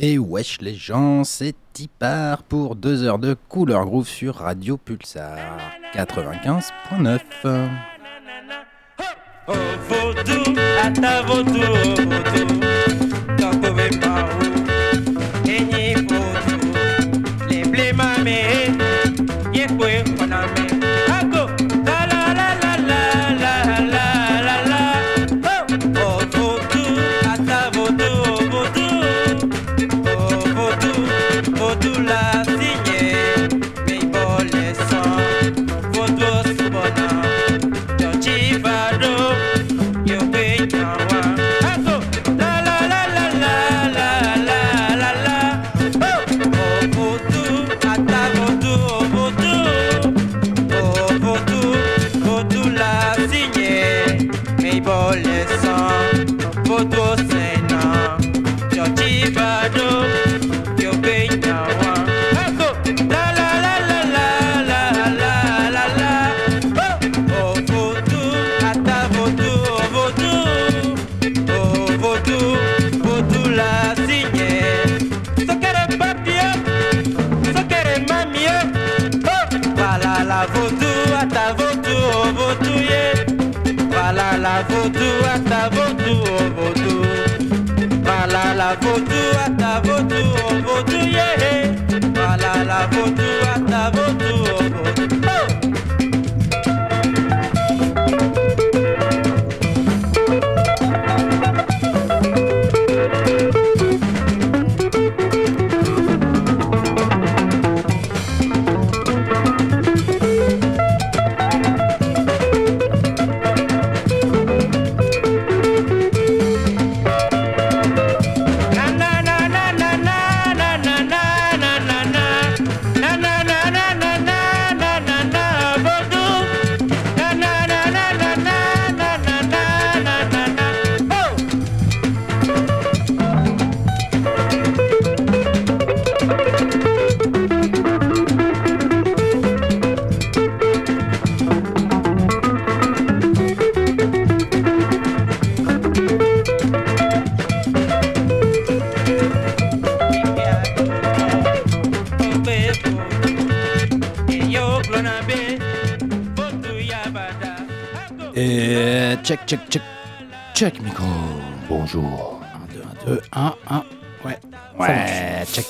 Et wesh les gens, c'est Tipar pour 2 heures de couleur groove sur Radio Pulsar 95.9. vou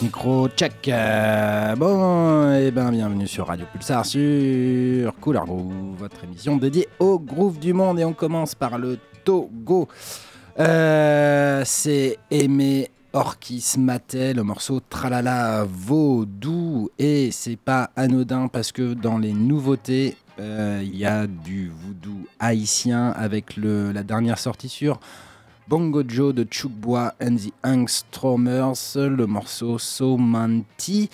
micro, check. Euh, bon, et ben bienvenue sur Radio Pulsar sur Couleur Groove, votre émission dédiée au groove du monde. Et on commence par le Togo. Euh, c'est Aimé Orkis Maté, le morceau Tralala Vaudou. Et c'est pas anodin parce que dans les nouveautés, euh, il y a du voodoo haïtien avec le, la dernière sortie sur Bongo Joe de Chukbois and the Angstromers, le morceau Somanti.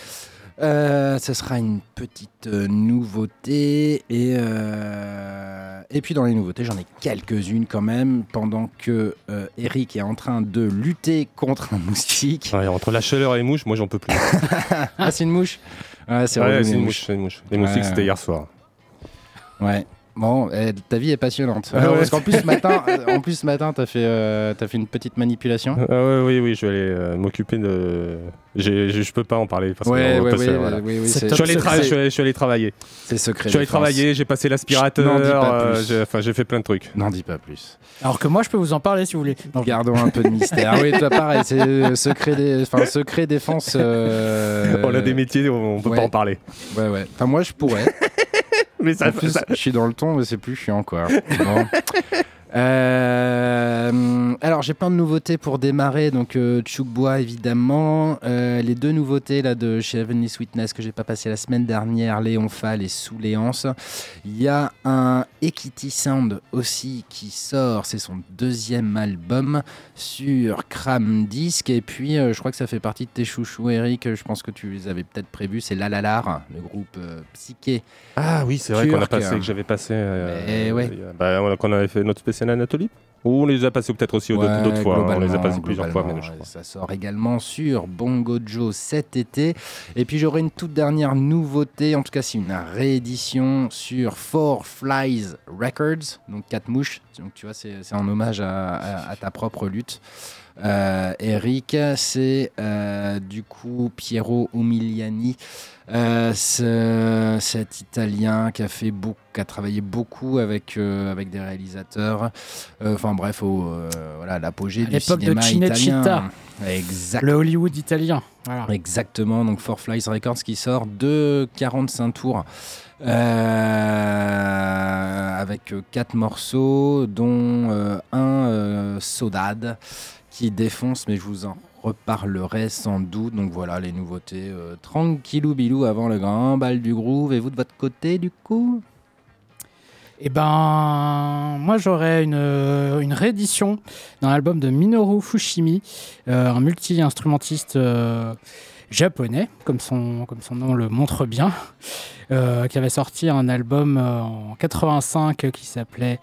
Euh, ce sera une petite euh, nouveauté et, euh, et puis dans les nouveautés j'en ai quelques-unes quand même pendant que euh, Eric est en train de lutter contre un moustique. Ouais, entre la chaleur et les mouches, moi j'en peux plus. Ah c'est une mouche? Ouais c'est Ouais, les une mouches. mouche, c'est une mouche. Les moustiques, c'était hier soir. Ouais. Bon, eh, ta vie est passionnante. Ah Euh, ouais, parce qu'en plus ce matin, euh, en plus ce matin, t'as fait, euh, t'as fait une petite manipulation. Ah ouais, oui, oui, je vais aller euh, m'occuper de. Je peux pas en parler parce Ouais, que ouais, on peut ouais, se- voilà. oui, oui, C'est c'est Je suis, allé top tra- je, c'est- suis allé, je suis allé travailler. c'est secret. Je suis allé travailler, j'ai passé l'aspirateur. N'en dis pas euh, Enfin, j'ai fait plein de trucs. N'en dis pas plus. Alors que moi, je peux vous en parler si vous voulez. Non, Gardons un peu de mystère. oui, toi pareil, c'est euh, secret, dé- enfin, secret défense. euh, On a des métiers, on peut ouais. pas en parler. Ouais, ouais. Enfin, moi, je pourrais. Mais ça, En plus, ça- je suis dans le ton, mais c'est plus chiant, quoi. Bon. Euh, alors, j'ai plein de nouveautés pour démarrer. Donc, euh, évidemment. Euh, les deux nouveautés là, de chez Heavenly Sweetness que j'ai pas passé la semaine dernière, Léon Fall et Sous Léance. Il y a un Equity Sound aussi qui sort. C'est son deuxième album sur Cram Disc. Et puis, euh, je crois que ça fait partie de tes chouchous, Eric. Je pense que tu les avais peut-être prévus. C'est Lalalar, le groupe psyché Ah oui, c'est vrai qu'on a passé, que j'avais passé. ouais. a- bah, qu'on avait fait notre spécial Anatolie. Ou on les a passés peut-être aussi d'autres Ouais, d'autres fois. hein, On les a passés plusieurs fois, je crois. Ça sort également sur Bongo Joe cet été. Et puis j'aurai une toute dernière nouveauté, en tout cas c'est une réédition sur Four Flies Records, donc quatre mouches. Donc tu vois, c'est c'est en hommage à, à- à ta propre lutte. euh, Eric, c'est euh, du coup Piero Umiliani, euh, ce- cet Italien qui a fait beaucoup, qui a travaillé beaucoup avec euh, avec des réalisateurs. Euh, Enfin bref, au, voilà l'apogée du de cinéma Cinecittà. italien. Exact. Le Hollywood italien. Voilà. Exactement, donc Four Flies Records qui sort de 45 tours avec quatre morceaux, dont un Sodade qui défonce, mais je vous en reparlerai sans doute. Donc voilà les nouveautés euh, tranquillou bilou avant le grand bal du groove. Et vous de votre côté, du coup? Et ben, moi j'aurais une, une réédition d'un album de Minoru Fushimi, euh, un multi-instrumentiste euh, japonais, comme son, comme son nom le montre bien, euh, qui avait sorti un album euh, en 85 qui s'appelait.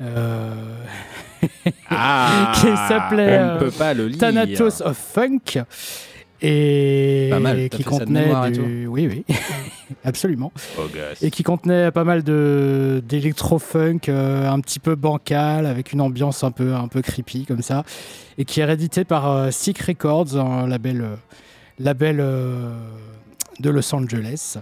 euh, Ah Qui s'appelait, On euh, ne peut pas le lire. Thanatos of Funk. Et Pas mal, qui contenait du... Oui, oui, absolument. Oh, et qui contenait pas mal de d'électro-funk euh, un petit peu bancal avec une ambiance un peu un peu creepy comme ça et qui est réédité par euh, Sick Records un label euh, label euh, de Los Angeles.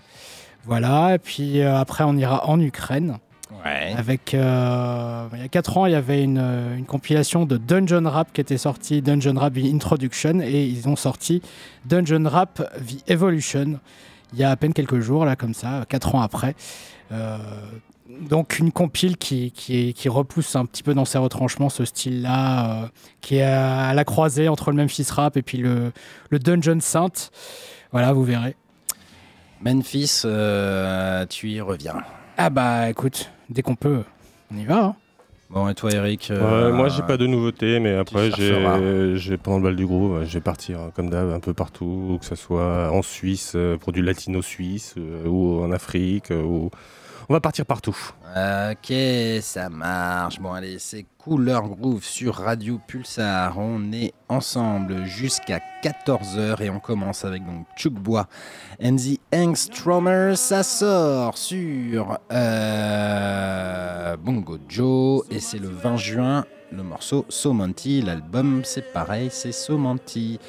Voilà et puis euh, après on ira en Ukraine. Ouais. avec euh, il y a 4 ans il y avait une, une compilation de Dungeon Rap qui était sortie Dungeon Rap The Introduction et ils ont sorti Dungeon Rap The Evolution il y a à peine quelques jours là comme ça 4 ans après. Euh, donc une compile qui, qui, repousse un petit peu dans ses retranchements ce style là qui est à, à la croisée entre le Memphis Rap et puis le, le Dungeon Saint voilà vous verrez Memphis, euh, tu y reviens. ah bah écoute dès qu'on peut on y va hein. Bon, et toi, Eric Ouais, euh, moi j'ai pas de nouveautés, mais après j'ai pendant le bal du groupe, euh, je vais partir euh, comme d'hab un peu partout, que ce soit en Suisse euh, pour du latino suisse euh, ou en Afrique euh, ou on va partir partout. Ok, ça marche. Bon, allez, c'est Couleur Groove sur Radio Pulsar. On est ensemble jusqu'à 14h et on commence avec donc Chuck Bois and the Angstromers. Ça sort sur euh, Bongo Joe et c'est le 20 juin. Le morceau Somanti, l'album c'est pareil, c'est Somanti.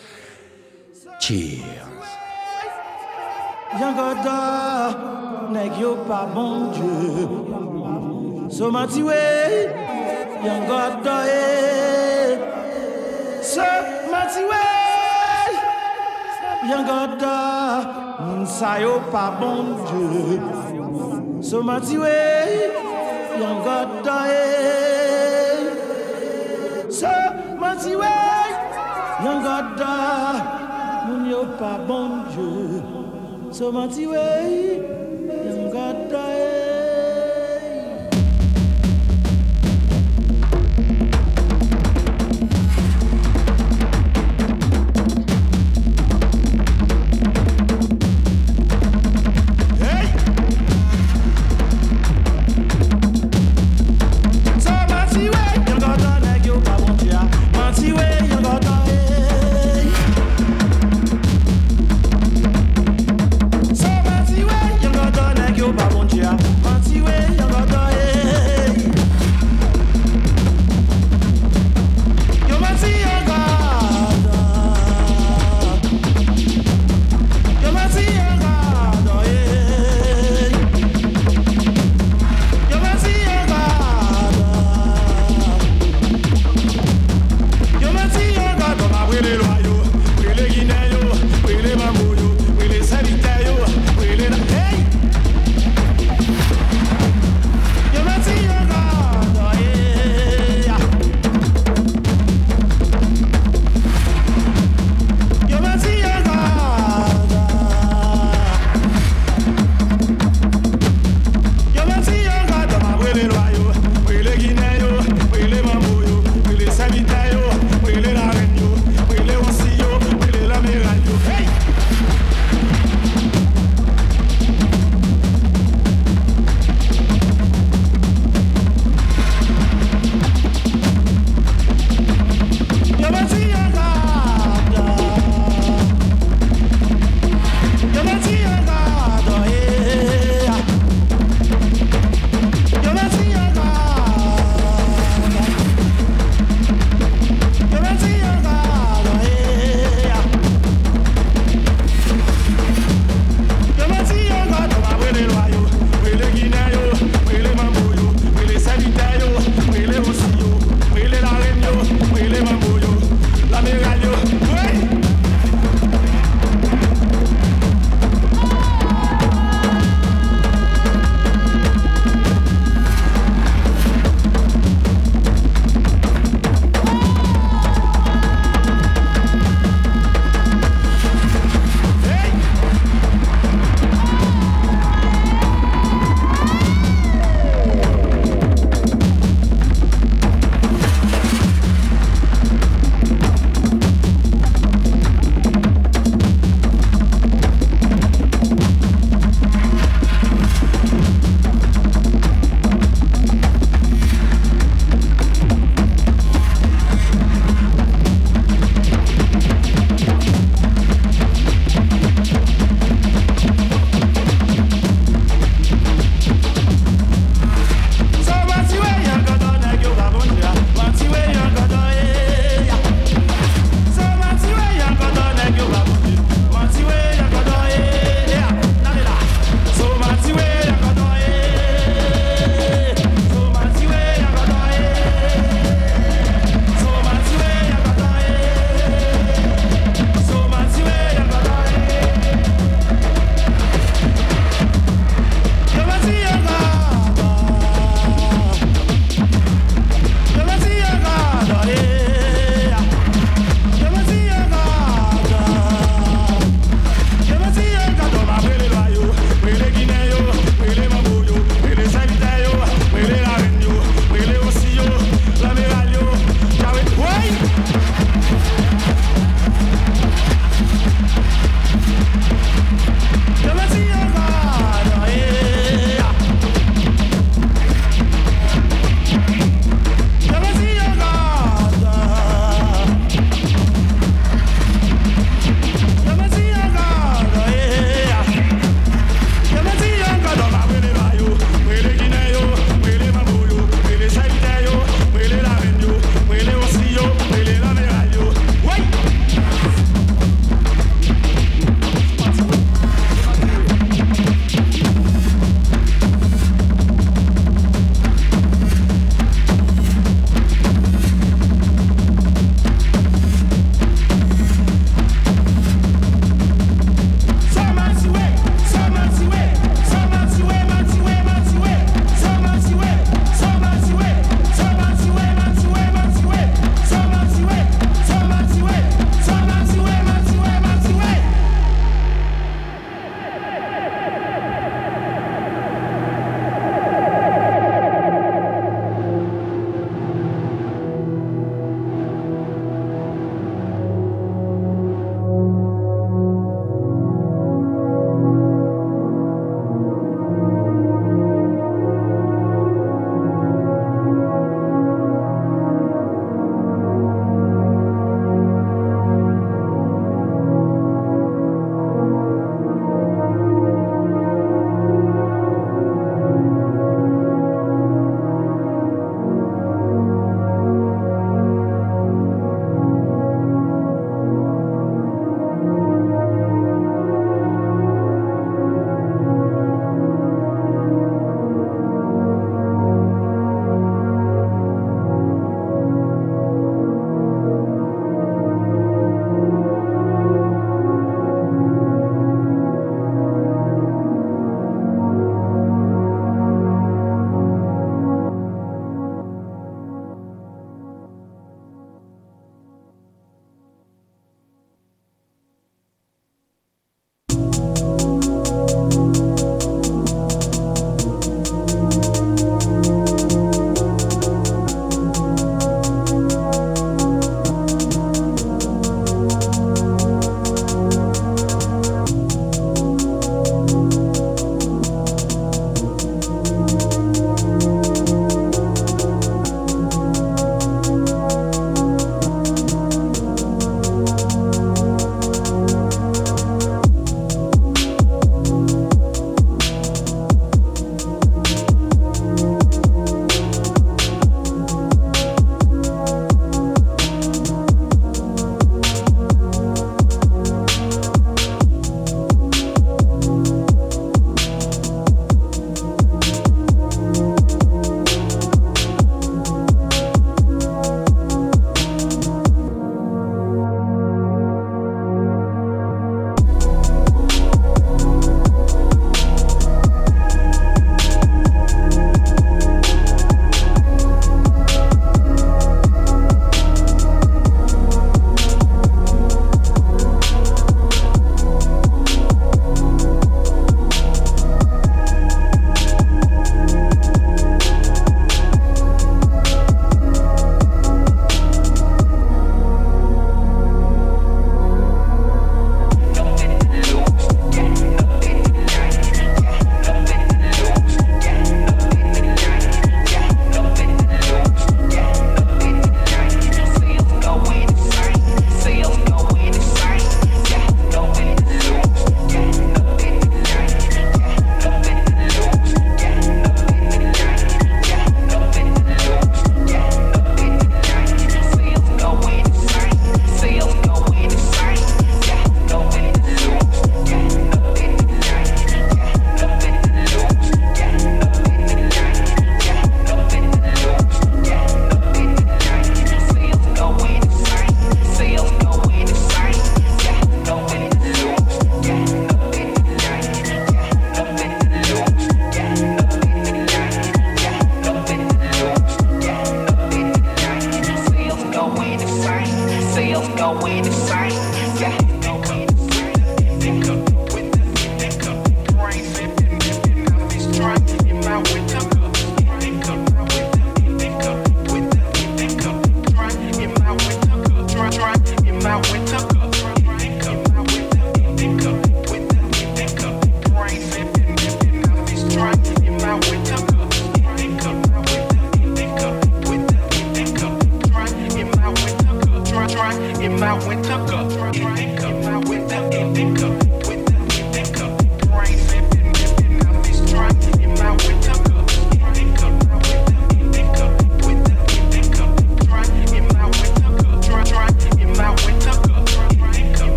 Cheers. Jan gada, neg yo pa bon dje. Soma tiwe, jan gada e. Soma tiwe, jan gada, msa yo pa bon dje. Soma tiwe, jan gada e. Soma tiwe, jan gada, moun yo pa bon dje. so much way.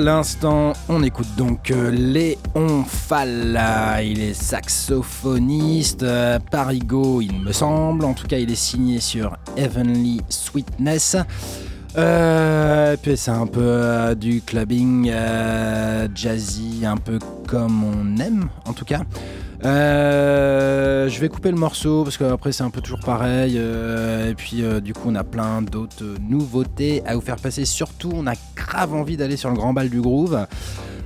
L'instant, on écoute donc euh, Léon Fall. Il est saxophoniste, euh, parigo, il me semble. En tout cas, il est signé sur Heavenly Sweetness. Euh, puis c'est un peu du clubbing jazzy, un peu comme on aime en tout cas. Je vais couper le morceau parce qu'après c'est un peu toujours pareil. et puis du coup on a plein d'autres nouveautés à vous faire passer. Surtout on a grave envie d'aller sur le grand bal du groove.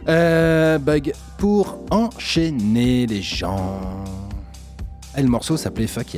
Euh, bug pour enchaîner les gens. Et le morceau s'appelait Fuck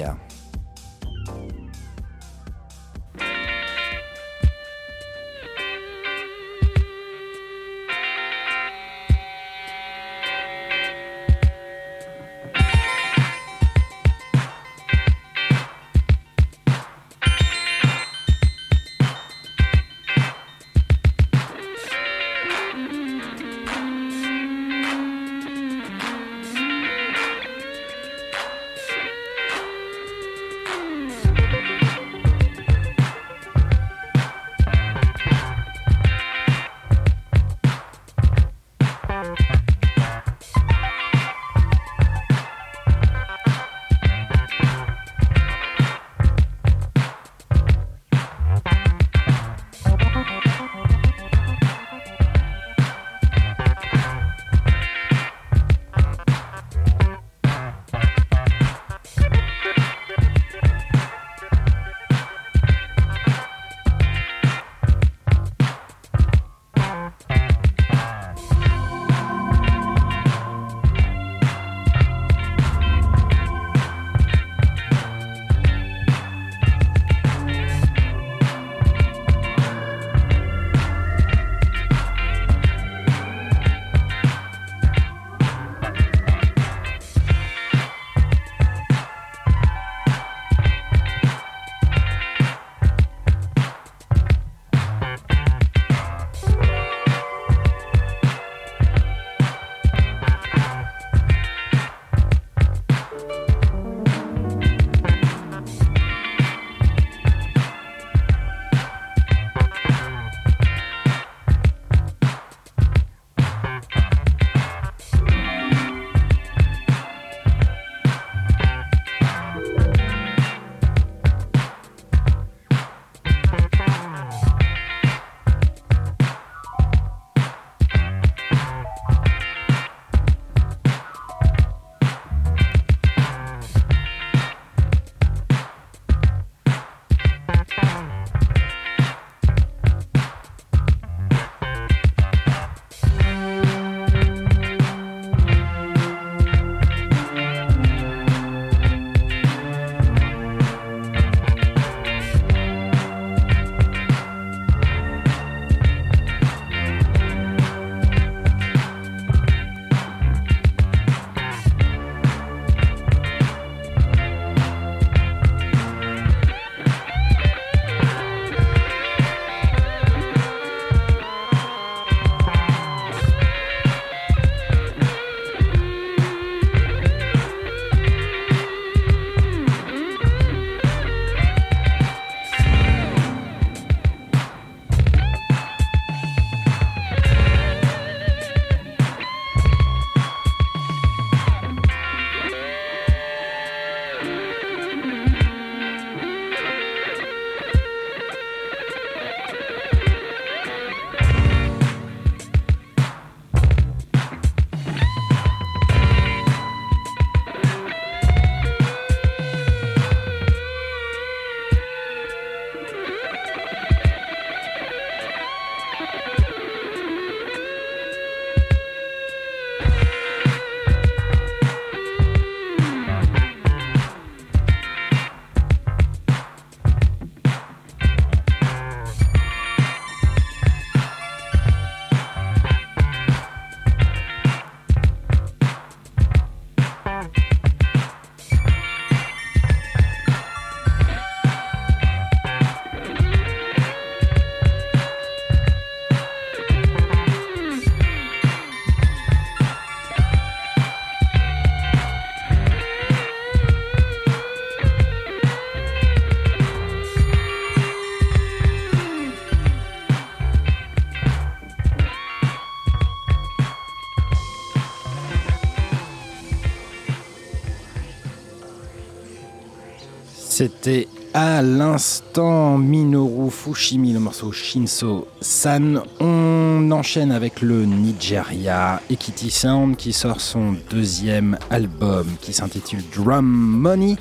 C'était à l'instant Minoru Fushimi, le morceau Shinso San. On enchaîne avec le Nigeria Ekiti Sound qui sort son deuxième album qui s'intitule Drum Money.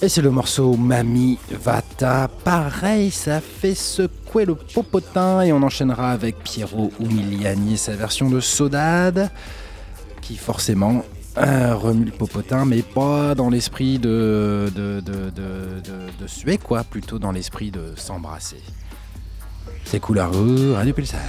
Et c'est le morceau Mami Vata. Pareil, ça fait secouer le popotin. Et on enchaînera avec Piero Umiliani sa version de Sodade qui forcément euh, remue le popotin, mais pas dans l'esprit de, de, de, de, de- suer, quoi, plutôt dans l'esprit de s'embrasser. C'est Couleur Rouge, Radio Pulsar.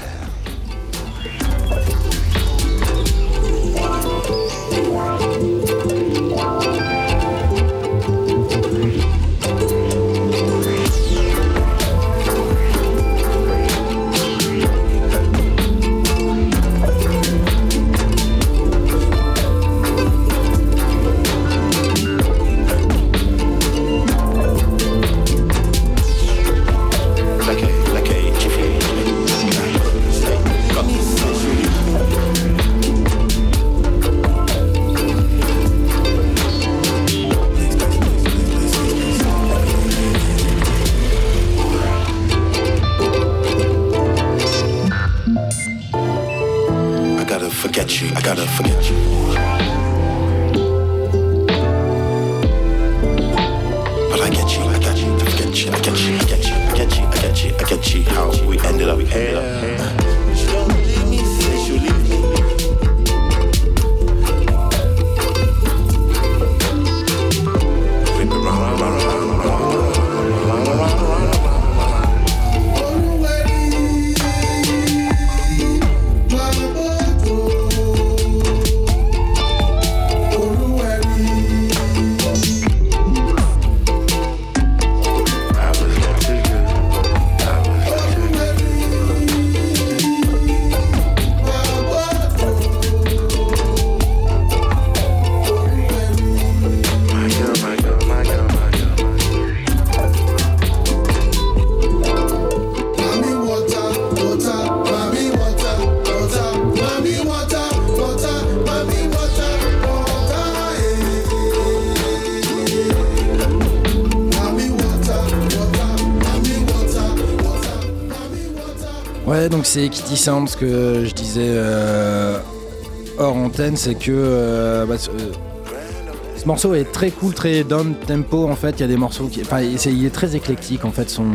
Kitty Sound, ce que je disais euh, hors antenne, c'est que euh, bah, ce, euh, ce morceau est très cool, très down tempo en fait. Il y a des morceaux qui. Enfin, il est très éclectique en fait, son,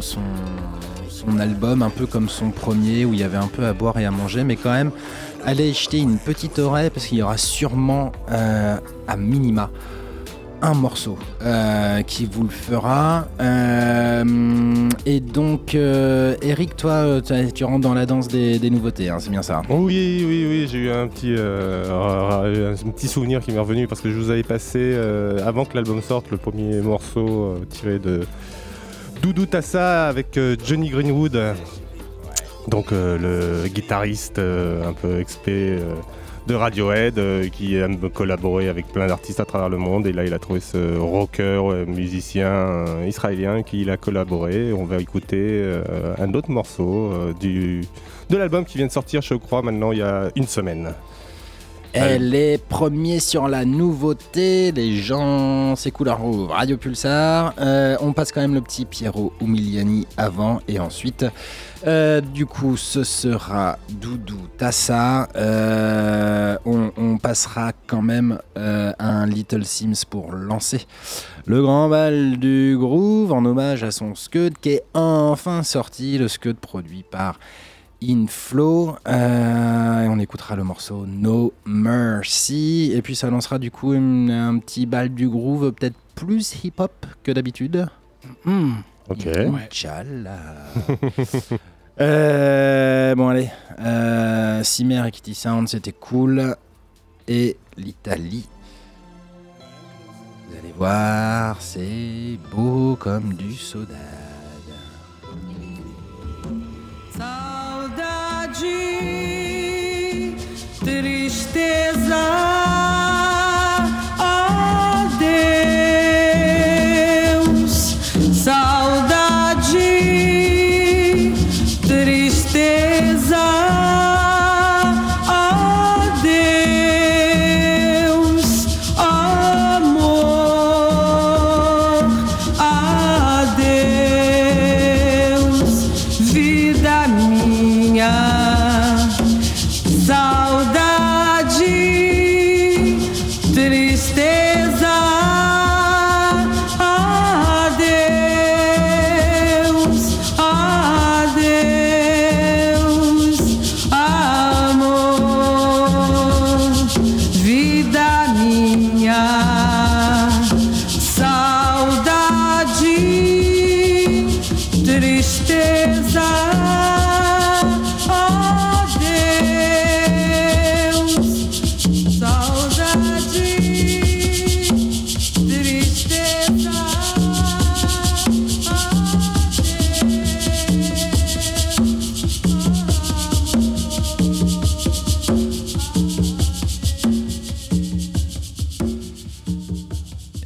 son, son album, un peu comme son premier où il y avait un peu à boire et à manger, mais quand même, allez jeter une petite oreille parce qu'il y aura sûrement euh, à minima un morceau euh, qui vous le fera. Euh, et donc, euh, Eric, toi, tu- rentres dans la danse des, nouveautés, hein, c'est bien ça Oui, oui, oui, j'ai eu un petit, un petit souvenir qui m'est revenu parce que je vous avais passé, avant que l'album sorte, le premier morceau tiré de Doudou Tassa avec Johnny Greenwood. Donc le guitariste un peu expé euh, de Radiohead euh, qui aime collaborer avec plein d'artistes à travers le monde. Et là, il a trouvé ce rocker, euh, musicien euh, israélien qui il a collaboré. On va écouter un autre morceau du, de l'album qui vient de sortir, je crois, maintenant il y a une semaine. Elle est premier sur la nouveauté, les gens, c'est couleur rouge, Radio Pulsar. Euh, on passe quand même le petit Piero Umiliani avant et ensuite. Euh, du coup, ce sera Doudou Tassa. Euh, on, passera quand même un Little Sims pour lancer le grand bal du groove en hommage à son Scud qui est enfin sorti, le Scud produit par Inflow. Euh, et on écoutera le morceau No Mercy. Et puis ça lancera du coup une- un petit bal du groove, peut-être plus hip-hop que d'habitude. Hmm. Ok. Euh, bon, allez. Euh, Cimer et Kitty Sound, c'était cool. Et l'Italie. Vous allez voir, c'est beau comme du soda. de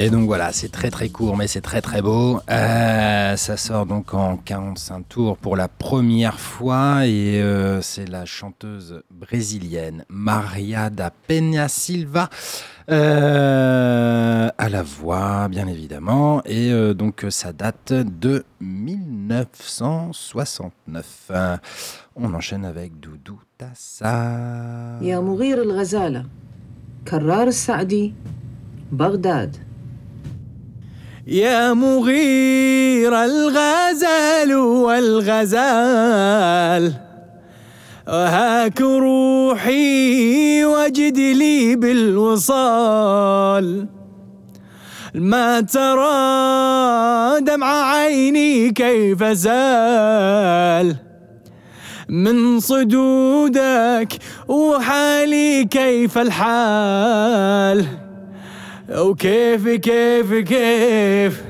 Et donc voilà, c'est très très court, mais c'est très très beau. Euh, ça sort donc en 45 tours pour la première fois et euh, c'est la chanteuse brésilienne Maria da Penha Silva euh, à la voix, bien évidemment. Et euh, donc ça date de 1969. Euh, on enchaîne avec Doudou Tassa. يا مغير الغزالة كرار السعدي بغداد يا مغير الغزال والغزال. وهاك روحي وجد لي بالوصال. ما ترى دمع عيني كيف زال. من صدودك وحالي كيف الحال. Oh, okay, forgive, forgive.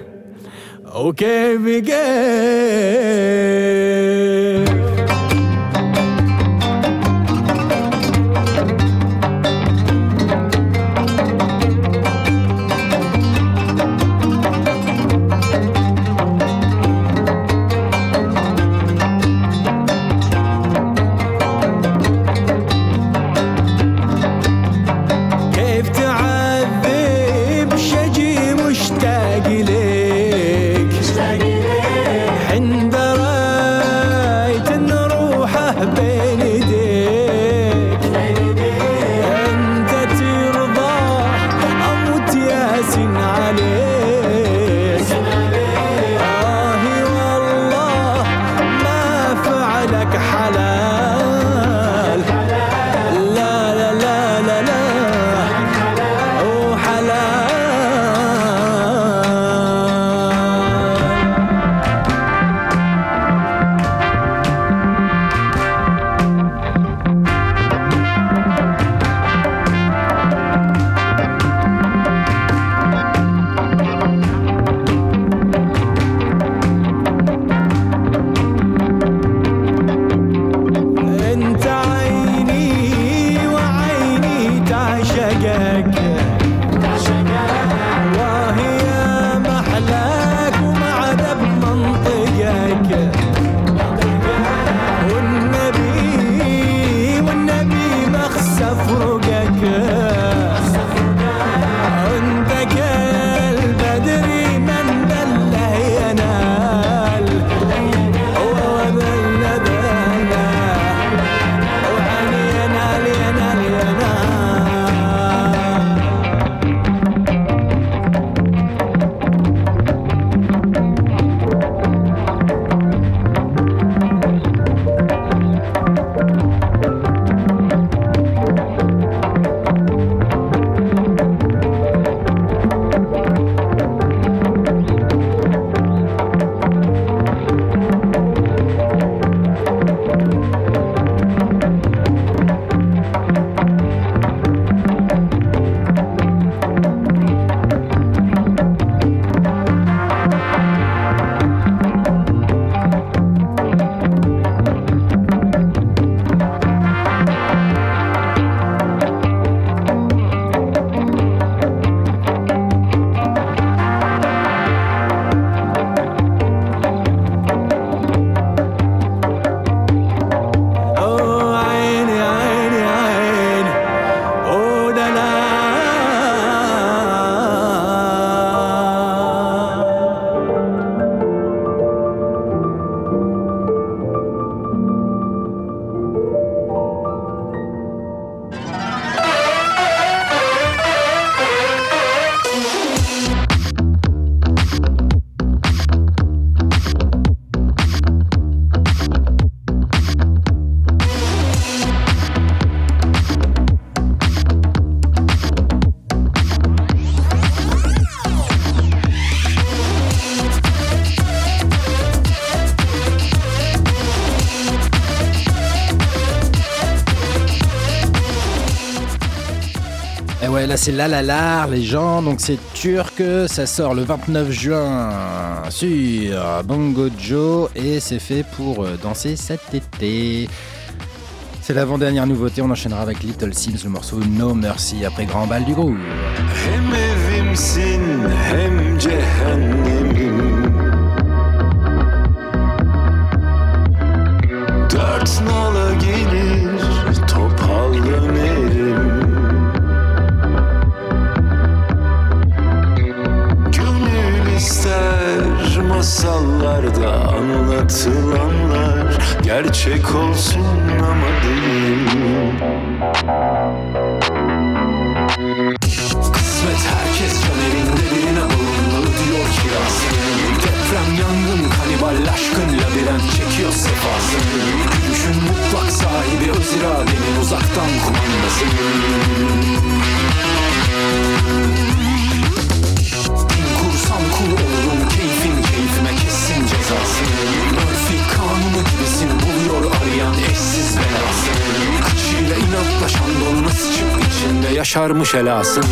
Okay, oh, forgive. c'est La La les gens, donc c'est turc, ça sort le 29 juin sur Bongo Joe et c'est fait pour euh, danser cet été. C'est l'avant-dernière nouveauté, on enchaînera avec Little Sims, le morceau No Mercy après Grand Bal du groupe. başarmış helasın.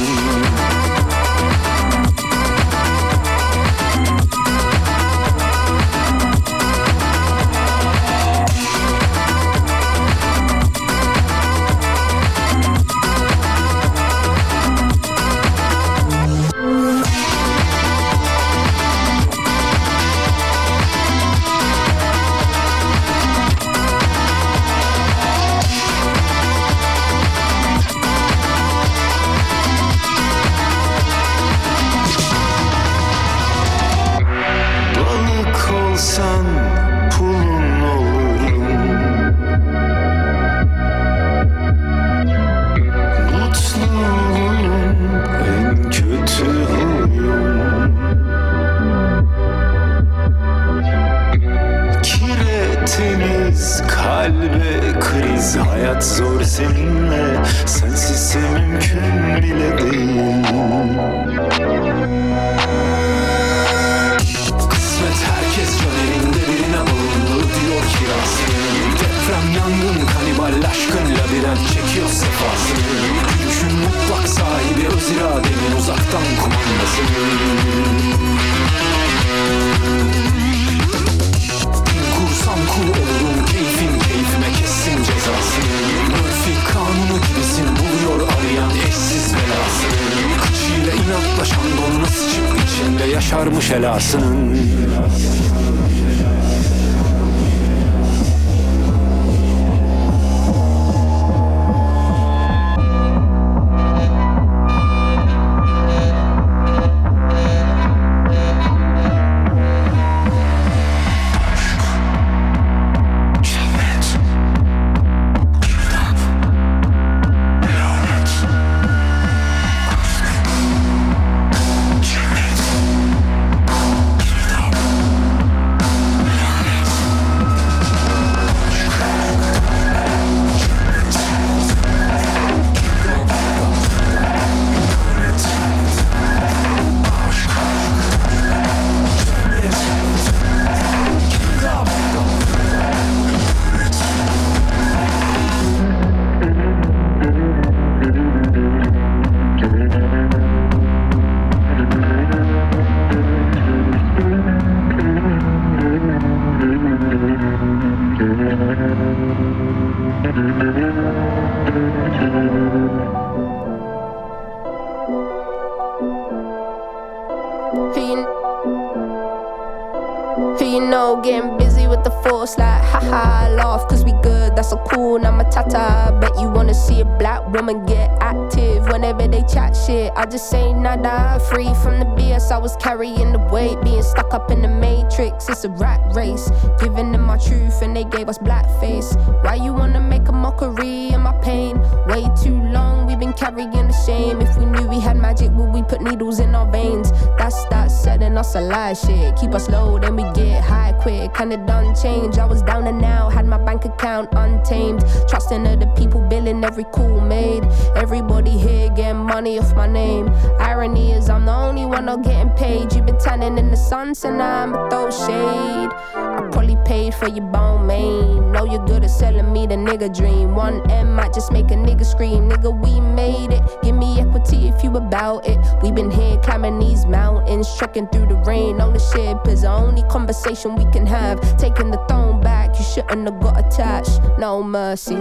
Everybody here getting money off my name. Irony is I'm the only one not getting paid. You've been tanning in the sun, so now I'm a throw shade. I probably paid for your bone main. Know you're good at selling me the nigga dream. One M might just make a nigga scream. Nigga, we made it. Give me equity if you about it. We been here climbing these mountains, trekking through the rain All the ship is the only conversation we can have. Taking the throne back, you shouldn't have got attached. No mercy.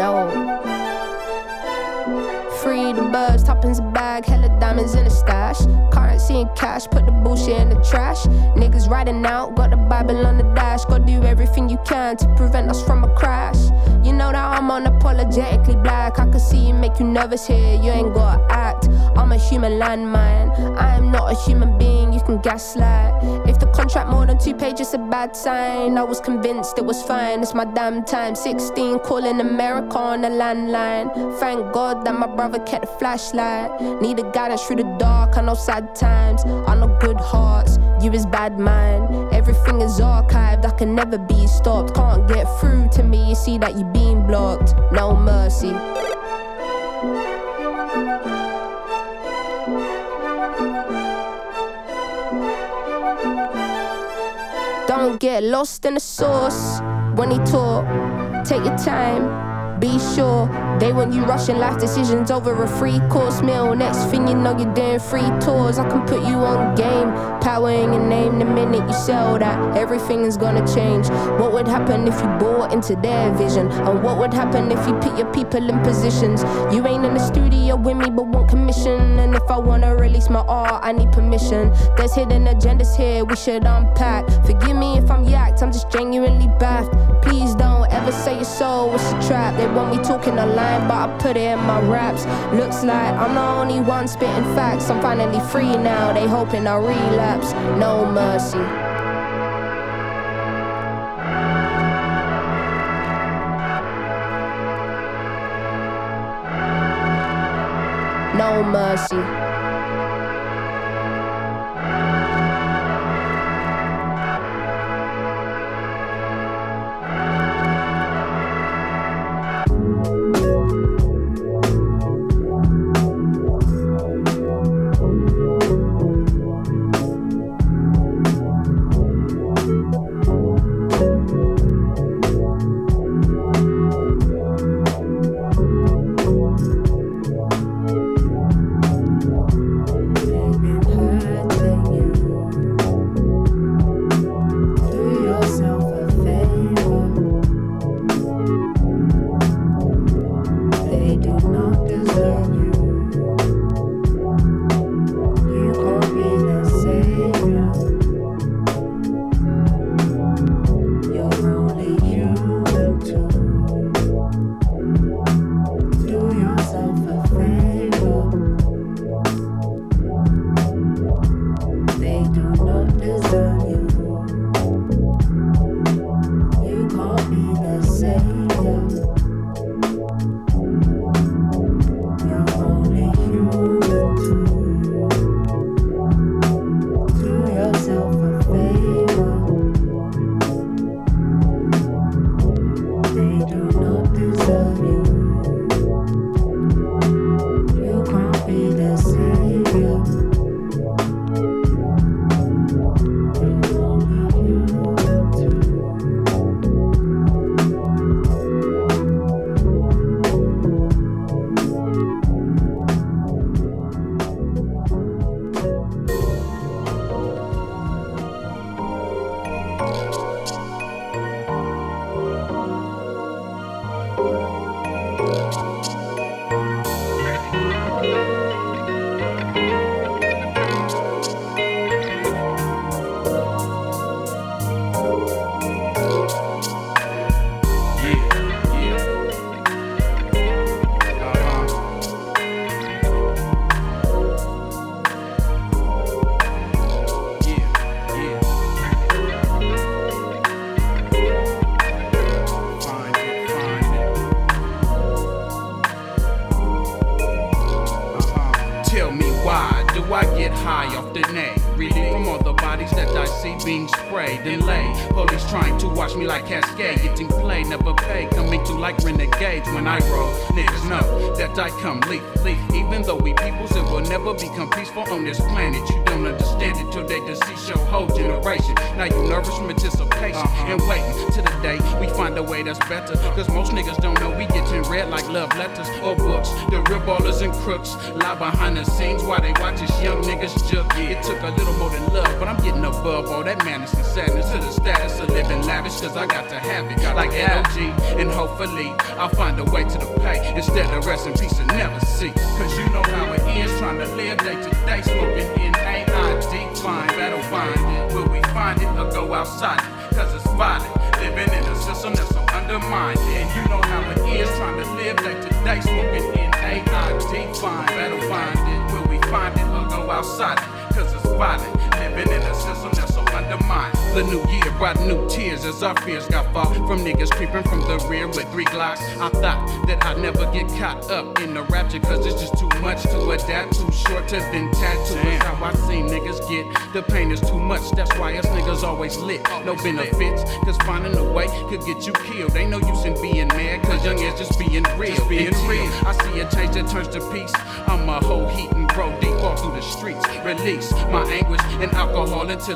Free the birds, toppings a bag, hella diamonds in a stash. Currency and cash, put the bullshit in the trash. Niggas riding out, got the Bible on the dash. Gotta do everything you can to prevent us from a crash. You know that I'm unapologetically black. I can see you make you nervous here, you ain't gotta act. I'm a human landmine, I am not a human being, can gaslight. If the contract more than two pages, a bad sign. I was convinced it was fine, it's my damn time. 16, calling America on a landline. Thank God that my brother kept the flashlight. Need a guidance through the dark, I know sad times, I know good hearts. You is bad mind, everything is archived, I can never be stopped. Can't get through to me, you see that you being blocked. No mercy. Get lost in the sauce when he talk. Take your time. Be sure they want you rushing life decisions over a free course meal. Next thing you know, you're doing free tours. I can put you on game. Power in your name the minute you sell that. Everything is gonna change. What would happen if you bought into their vision? And what would happen if you put your people in positions? You ain't in the studio with me, but want commission. And if I wanna release my art, I need permission. There's hidden agendas here we should unpack. Forgive me if I'm yacked, I'm just genuinely baffed. Please don't ever say your soul was a trap. They want me talking a line, but I put it in my raps. Looks like I'm the only one spitting facts. I'm finally free now. They hoping I relapse. No mercy. No mercy.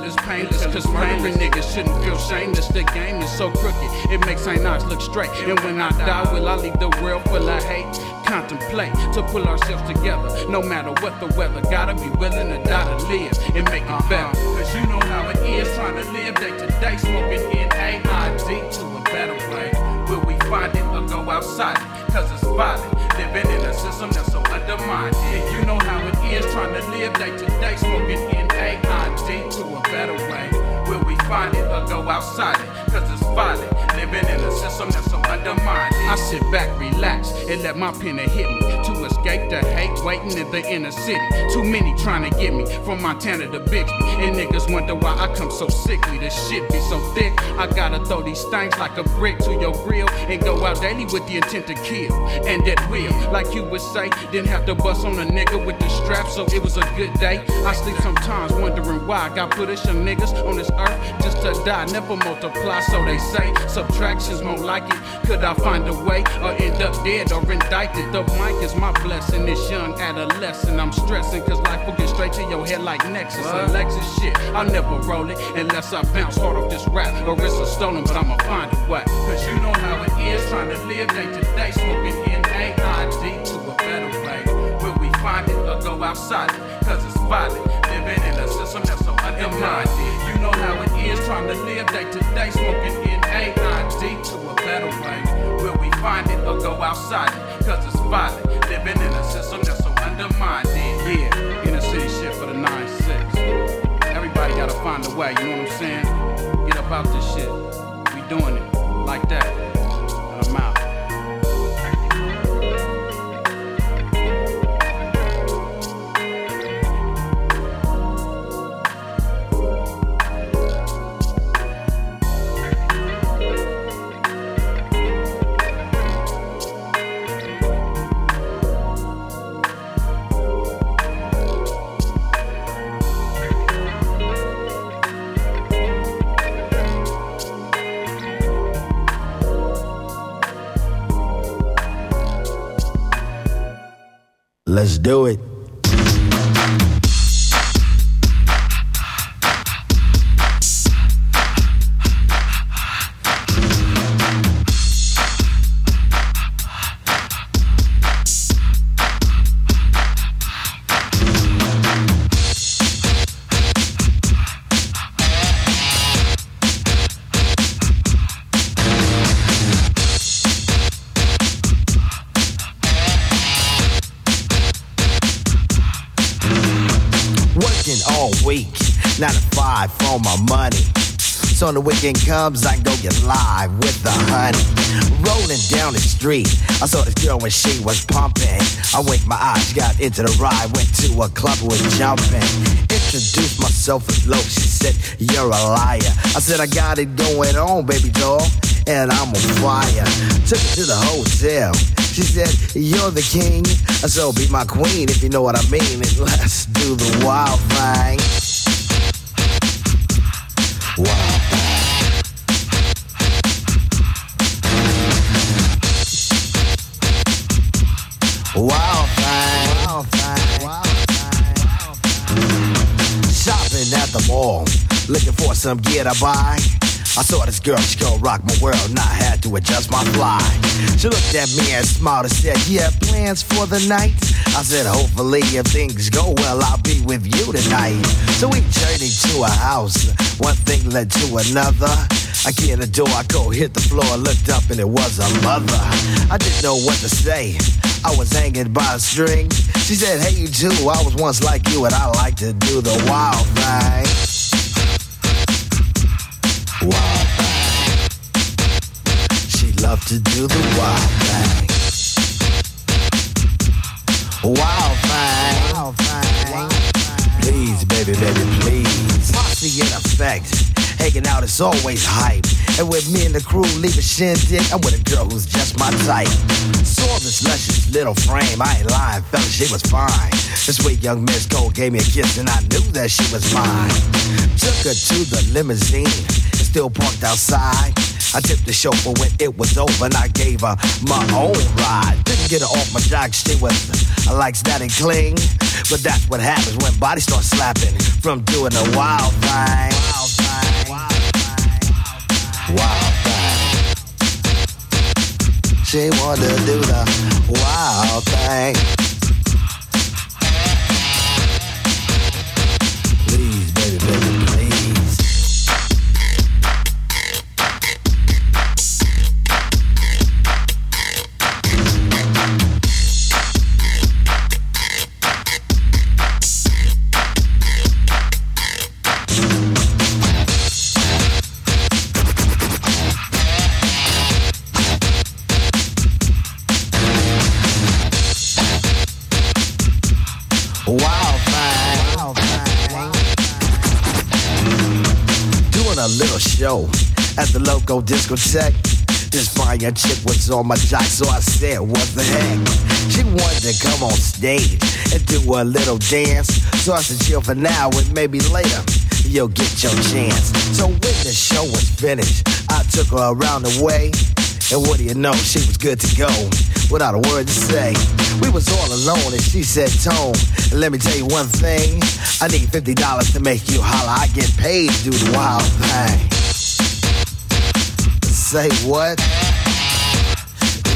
It's painless. Cause murdering niggas shouldn't feel shameless. The game is so crooked, it makes St. Knox look straight. And when I die, will I leave the world full of hate? Contemplate to pull ourselves together, no matter what the weather. Gotta be willing to die to live and let my pen hit me escape the hate waiting in the inner city. Too many trying to get me from Montana to Bixby. And niggas wonder why I come so sickly. The shit be so thick, I gotta throw these things like a brick to your grill and go out daily with the intent to kill. And that will, like you would say, didn't have to bust on a nigga with the strap, so it was a good day. I sleep sometimes wondering why I got put us young niggas on this earth just to die, never multiply, so they say. Subtraction's more like it. Could I find a way or end up dead or indicted? The mic is my blessing. This young adolescent, I'm stressing cause life will get straight to your head like Nexus. Alexis shit, I'll never roll it unless I bounce hard off this rap or it's a stolen, but I'ma find it way. Cause you know how it is trying to live day to day, smoking in AID to a better way. Will we find it or go outside it? Cause it's violent, living in a system that's so undermined. You know how it is trying to live day to day, smoking in AID to a better way. Will we find it or go outside it? Cause it's violent, living in a system that's so undermined. Yeah, inner city shit for the 9-6. Everybody gotta find a way, you know what I'm saying? Get up out this shit. We doing it like that. Let's do it. When the weekend comes, I go get live with the honey. Rolling down the street, I saw this girl when she was pumping. I winked my eyes, got into the ride, went to a club, was jumping. Introduced myself as low, she said, You're a liar. I said, I got it going on, baby doll, and I'm on fire. Took her to the hotel. She said, You're the king, I so be my queen if you know what I mean. And let's do the wild thing. Wild looking for some gear to buy. I saw this girl, she gon' rock my world, and I had to adjust my fly. She looked at me and smiled and said, You have plans for the night? I said, Hopefully, if things go well, I'll be with you tonight. So we journeyed to a house, one thing led to another. I get the door, I go hit the floor, looked up, and it was a mother. I didn't know what to say. I was hanging by a string. She said, Hey, you too. I was once like you, and I like to do the wild thing. Wild thing. She loved to do the wild thing. Wild thing. Wild thing. Please, baby, baby, please. Posse in effect. Hanging out is always hype. And with me and the crew leave a shindig, I'm with a girl who's just my type. Saw this luscious little frame, I ain't lying, fella, she was fine. This sweet young Miss Cole gave me a kiss and I knew that she was mine. Took her to the limousine, and still parked outside. I tipped the chauffeur when it was over and I gave her my own ride. Didn't get her off my jock, she was I like static cling. But that's what happens when bodies start slapping from doing a wild thing. Wild thing. Wild thing. Wild thing. She wanted to do the wild thing. Show at the local discotheque. This fine chick was on my jock, so I said, what the heck? She wanted to come on stage and do a little dance. So I said, chill for now and maybe later you'll get your chance. So when the show was finished, I took her around the way. And what do you know, she was good to go without a word to say. We was all alone and she said, Tone, let me tell you one thing. I need $50 to make you holler. I get paid to do the wild thing. Say what?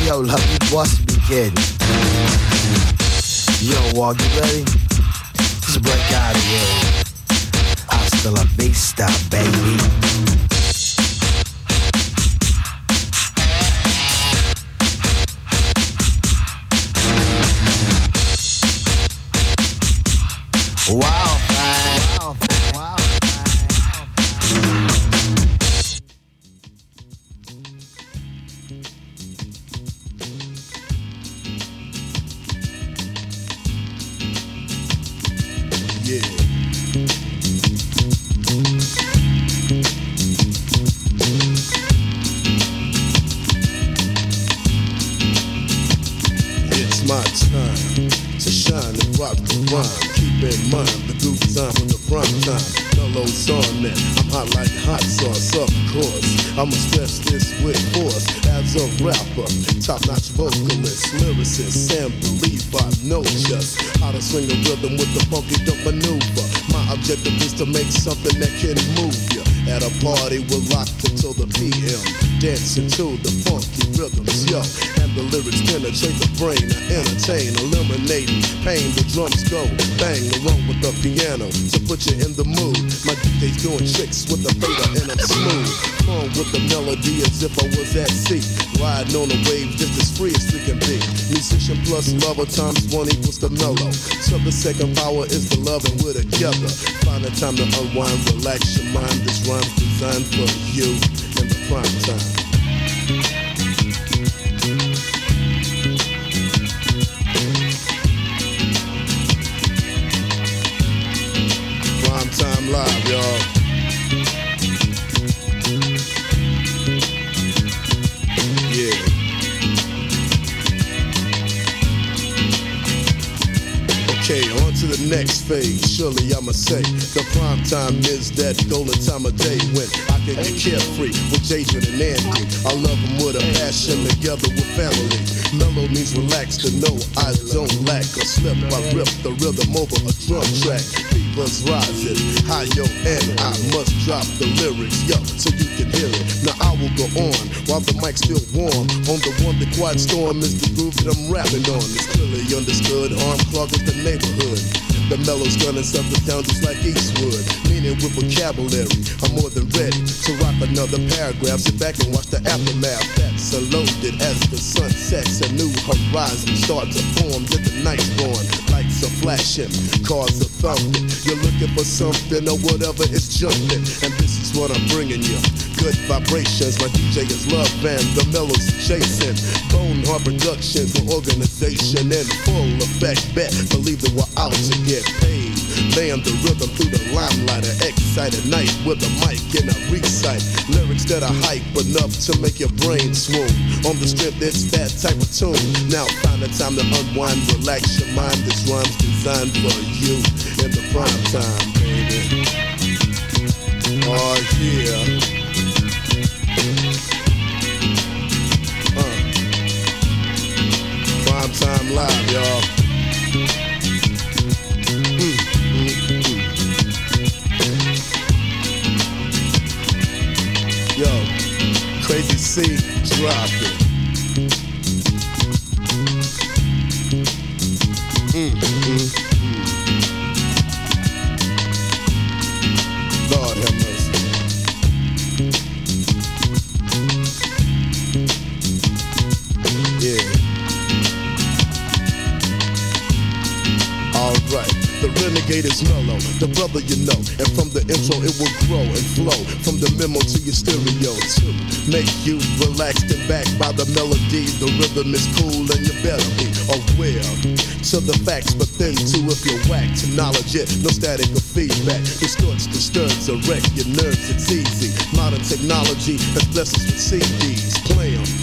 Yo, love, you must be kidding. Yo, walk, you ready? Just break out of here. Hasta la vista, baby. Wild lover times one equals the mellow. So the second power is the love and we're together. Find a time to unwind, relax your mind. This rhyme's designed for you in the prime time. Next phase. Surely I'ma say the prime time is that golden time of day when I and get carefree with Jason and Andy. I love them with a passion together with family. Mellow means relax to know I don't lack a slip. I rip the rhythm over a drum track. Fever's rising, high yo, and I must drop the lyrics, yo, so you can hear it. Now I will go on while the mic's still warm. On the one, the quiet storm is the groove that I'm rapping on. It's clearly understood. Arm clog is the neighborhood. The mellow's gonna something down just like Eastwood. Meaning with vocabulary, I'm more than ready to rock another paragraph. Sit back and watch the aftermath. That's a loaded as the sun sets. A new horizon starts to form. Get the night's born. Lights are flashing, cars are thumping. You're looking for something or whatever is jumping. And this is what I'm bringing you. Good vibrations. My DJ is love and the mellows chasing. Bone Hard Productions, the organization in full effect. Bet, believe that we're out to get paid. Laying the rhythm through the limelight. An excited night with a mic and a recite. Lyrics that are hype enough to make your brain swoon. On the strip, it's that type of tune. Now find the time to unwind, relax your mind. This rhyme's designed for you in the prime time, baby. Oh yeah. Prime time live, y'all. Mm, mm, mm. Yo, Crazy C, drop it. Mm, renegade is mellow, the brother you know. And from the intro, it will grow and flow from the memo to your stereo to make you relaxed and back by the melody. The rhythm is cool and you better be aware to the facts, but then too if you're whack to knowledge it, no static or feedback. Distorts, disturbs, wreck your nerves. It's easy. Modern technology has blessed us with CDs. Play 'em over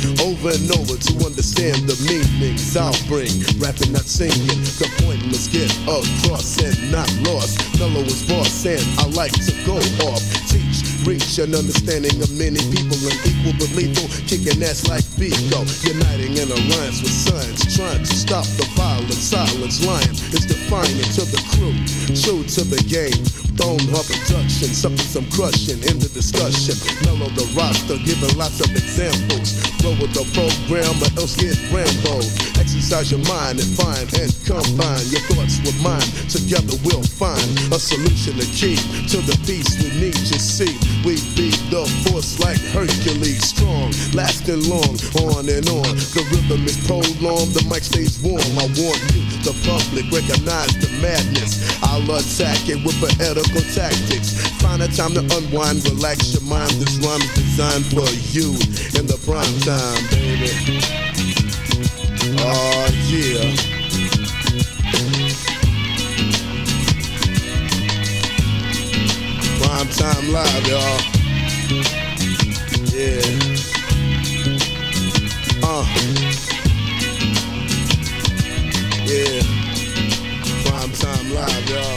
and over to understand the meanings I'll bring. Rapping, not singing. The point must get across and not lost. Mellow is boss, and I like to go off. Teach, reach an understanding of many people and equal but lethal. Kicking ass like Vigo. Uniting in alliance with science. Trying to stop the violence. Silence lying is defiant to the crew. True to the game. Bone Hard Production, something some crushing in the discussion. Mellow the roster, giving lots of examples. Roll with the program, or else get Rambo. Exercise your mind and find and combine your thoughts with mine. Together we'll find a solution to keep to the peace we need. You see, we be the force like Hercules, strong, lasting long, on and on. The rhythm is prolonged, the mic stays warm. I warn you, the public, recognize the madness. I'll attack it with poetical tactics. Find a time to unwind, relax your mind. This rhyme's designed for you in the prime time, baby. Oh yeah. Prime time live, y'all. Yeah. Uh. Yeah. Prime time live, y'all.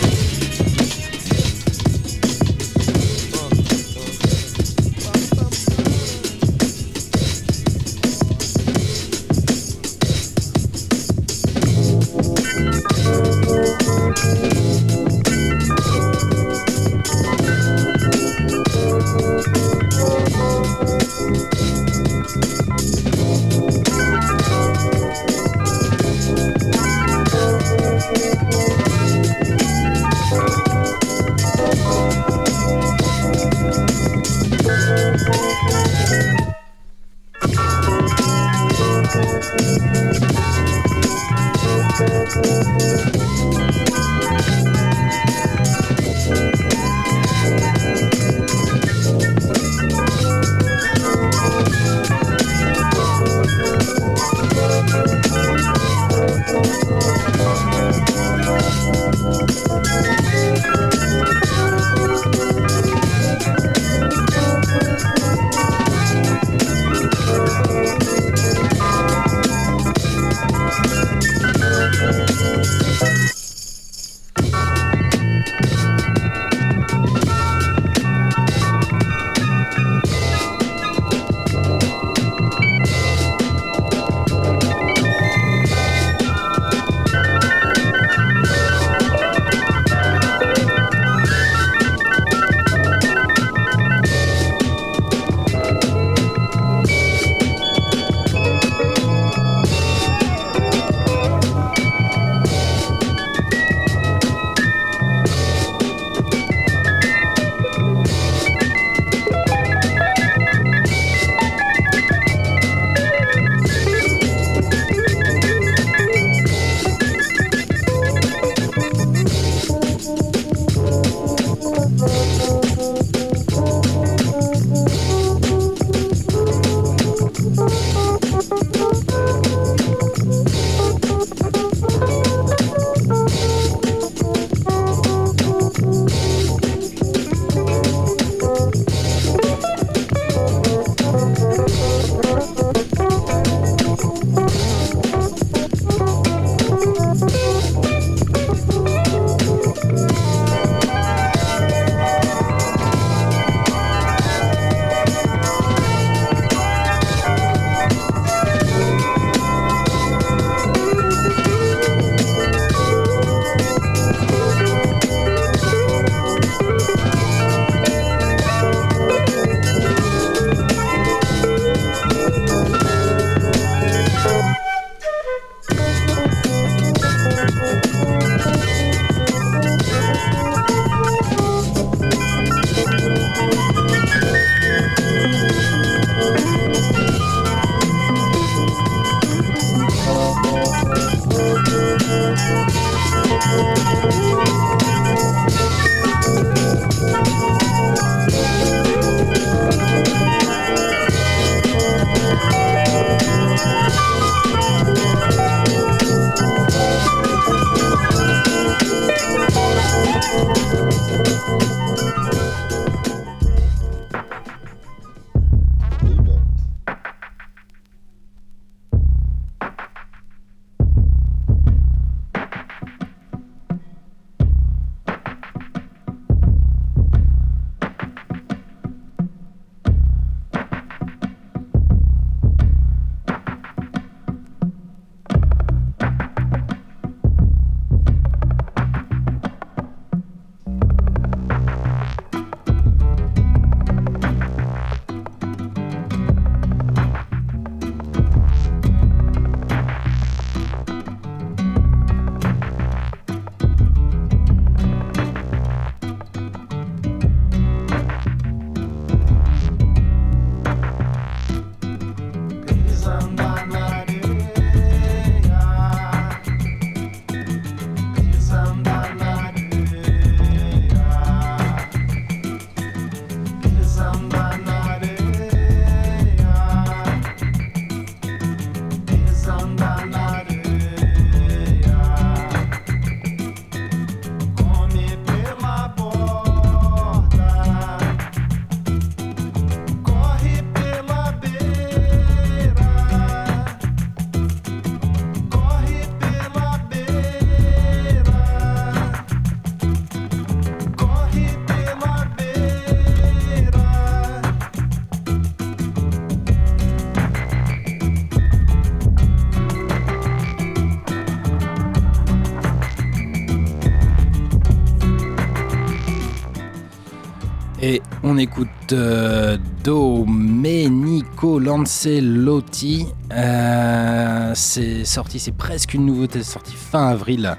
on écoute euh, Domenico Lancelotti. Euh, c'est sorti, c'est presque une nouveauté, sorti fin avril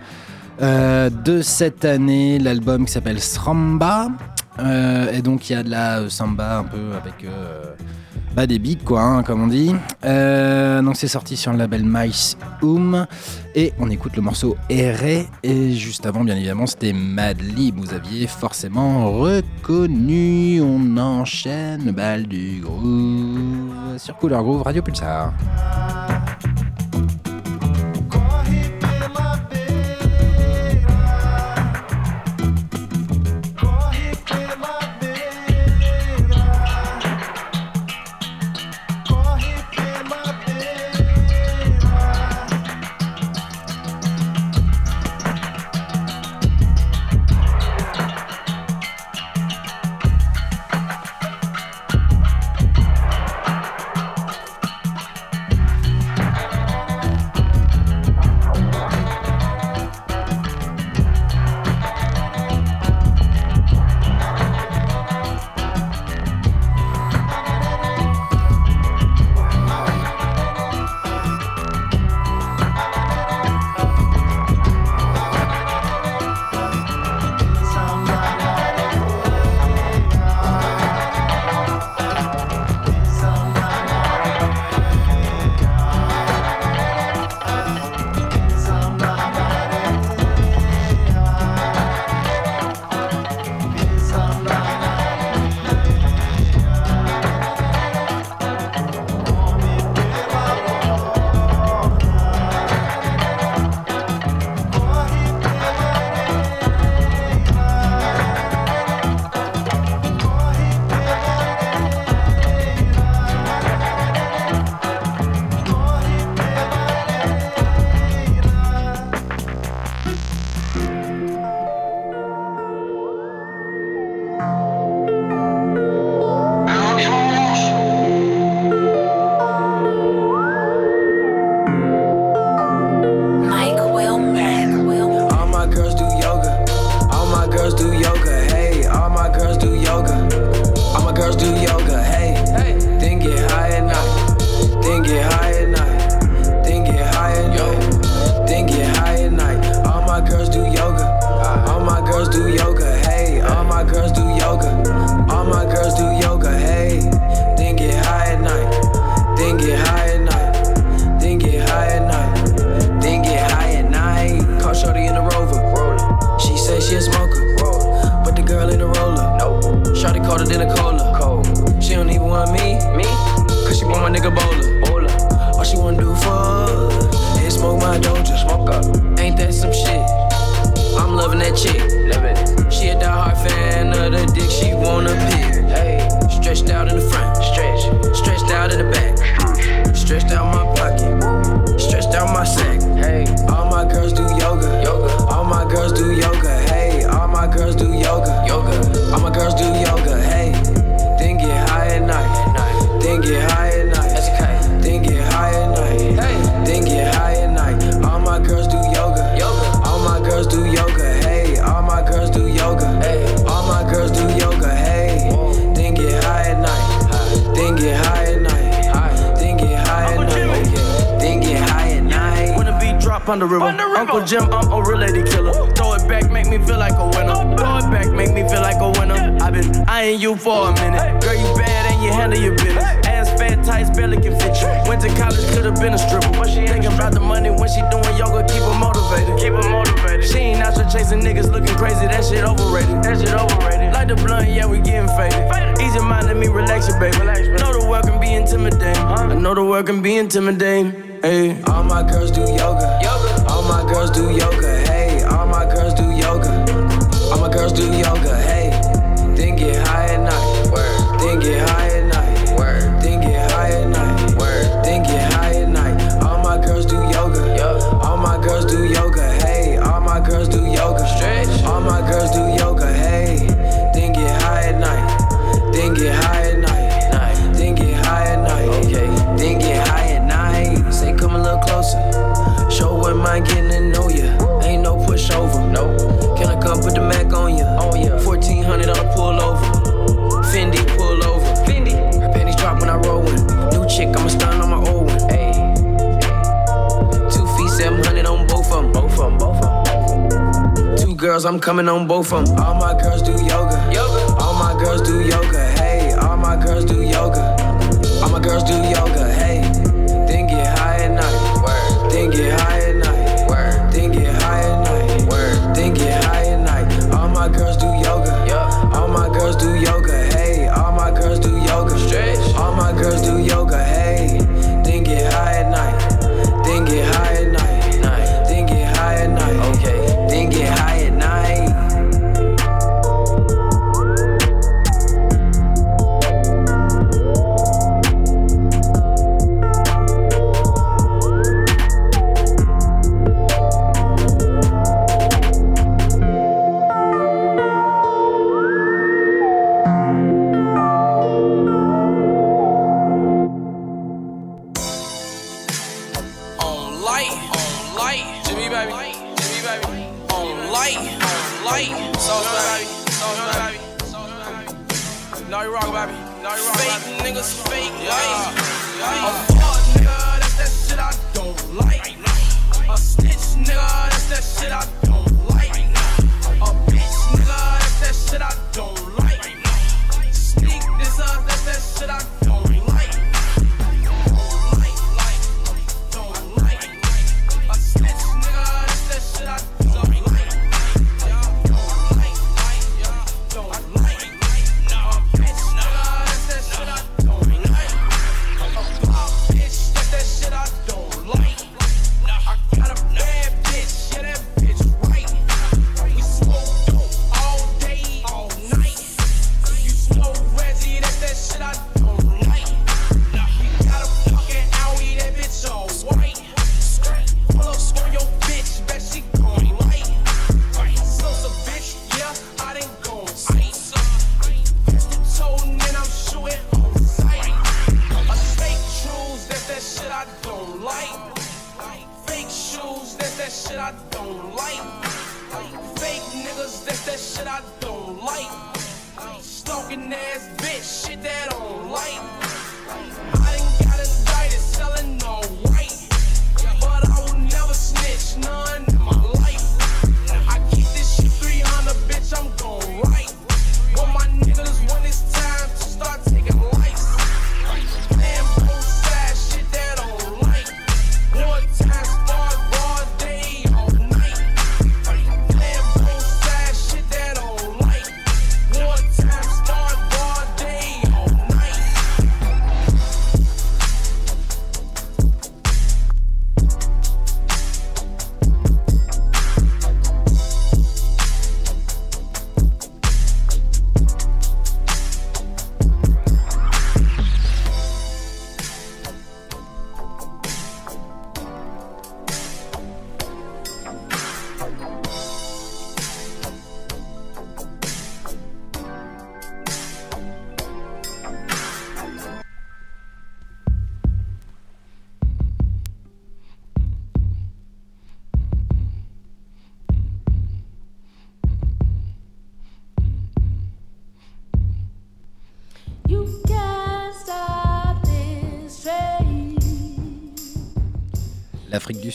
euh, de cette année. L'album qui s'appelle Samba. Euh, et donc il y a de la samba un peu avec bah, des beats, quoi, hein, comme on dit. donc c'est sorti sur le label Mice et on écoute le morceau Erré. Et juste avant, bien évidemment, c'était Mad Lib. Vous aviez forcément reconnu. On enchaîne bal du groove sur Couleur Groove Radio Pulsar.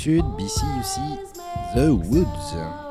Sud, BC UC, The Woods.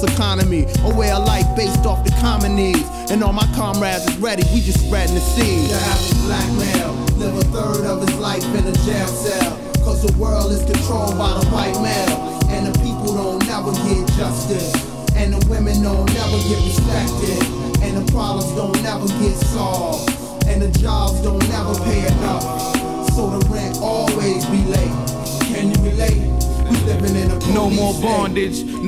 this economy. A way of life based off the common needs. And all my comrades is ready, we just spreading the seed.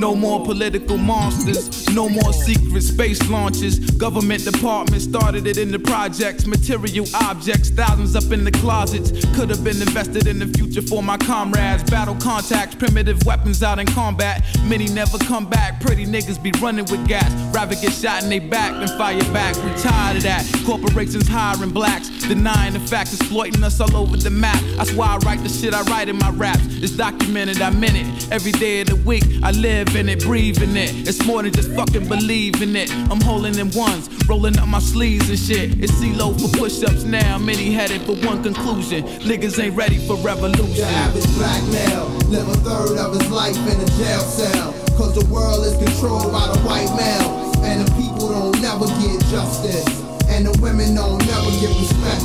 No more political monsters, no more secret space launches. Government departments started it in the projects, material objects, thousands up in the closets. Could have been invested in the future for my comrades. Battle contacts, primitive weapons out in combat. Many never come back, pretty niggas be running with gas. Rather get shot in they back than fire back. We tired of that. Corporations hiring blacks Denying the facts, exploiting us all over the map. That's why I write the shit I write in my raps. It's documented, I'm in it. Every day of the week, I live in it, breathe in it. It's more than just fucking believing it. I'm holding in ones, rolling up my sleeves and shit. It's CeeLo for push ups now. Many headed for one conclusion. Niggas ain't ready for revolution. The average black male, live a third of his life in a jail cell. Cause the world is controlled by the white male. And the people don't never get justice.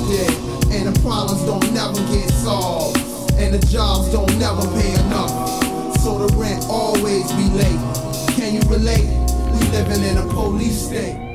And the problems don't never get solved. And the jobs don't never pay enough. So the rent always be late. Can you relate? We living in a police state.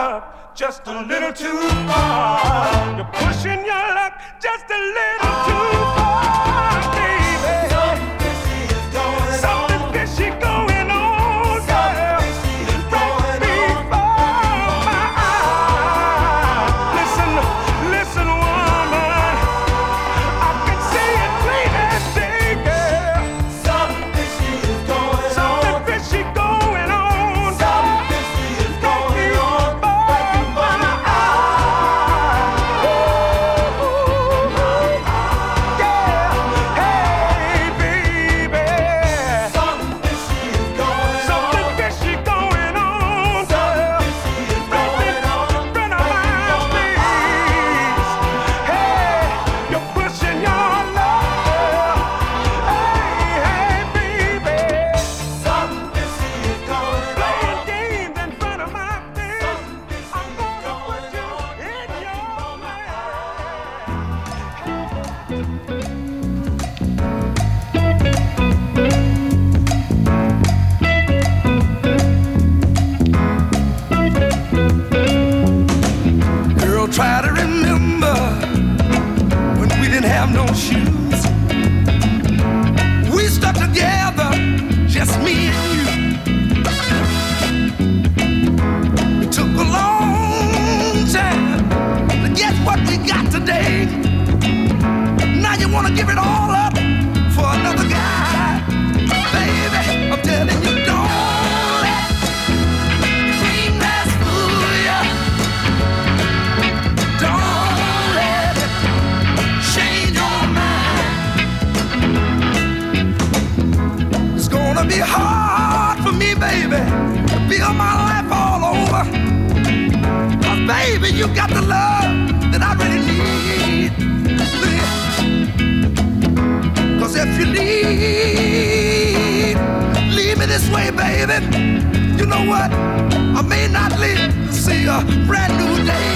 love just a little too far. You're pushing your luck just a little too far. know what? I may not live to see a brand new day.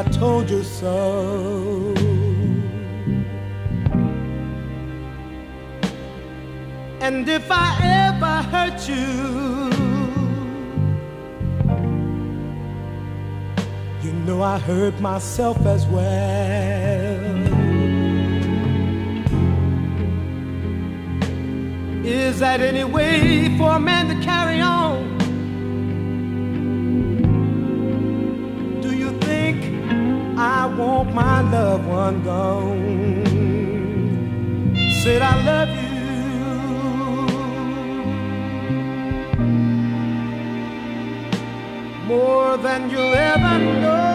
I told you so. And if I ever hurt you, you know I hurt myself as well. Is that any way for a man to carry on? want my loved one gone. Said I love you more than you'll ever know.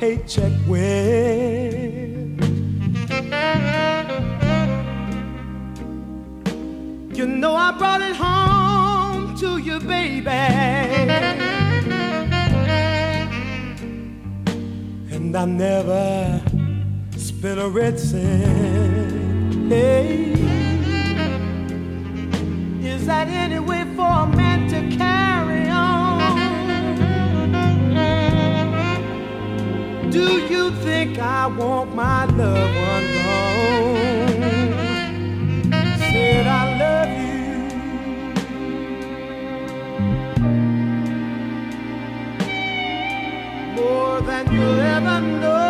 Paycheck went. You know I brought it home to you, baby. And I never spent a red cent. Hey. Is that any way for a man to carry Do you think I want my loved one gone? Said I love you. More than you'll ever know.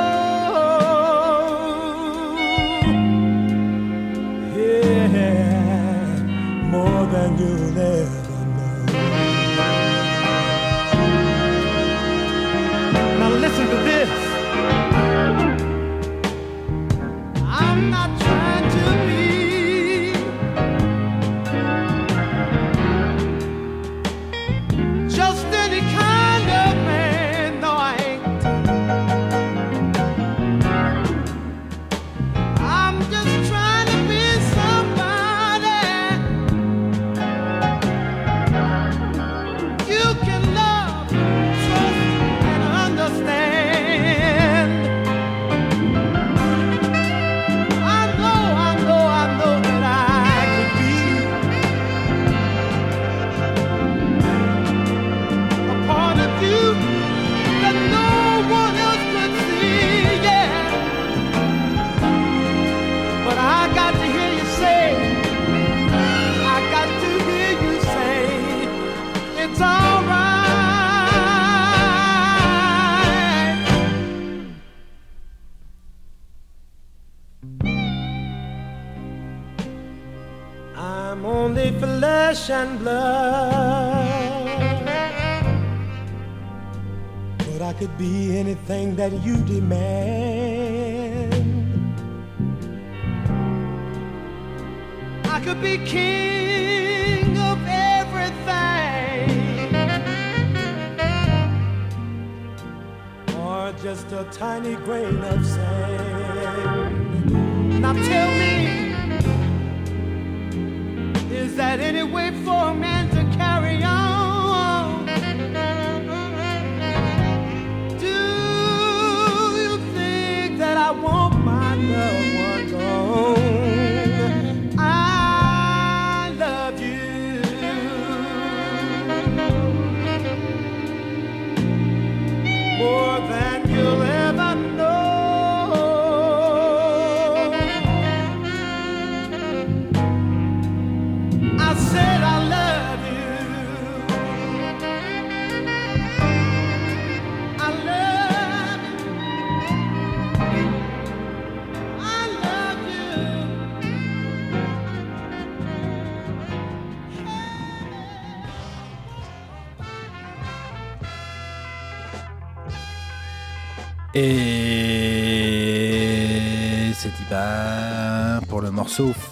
Yeah, more than you'll ever you demand.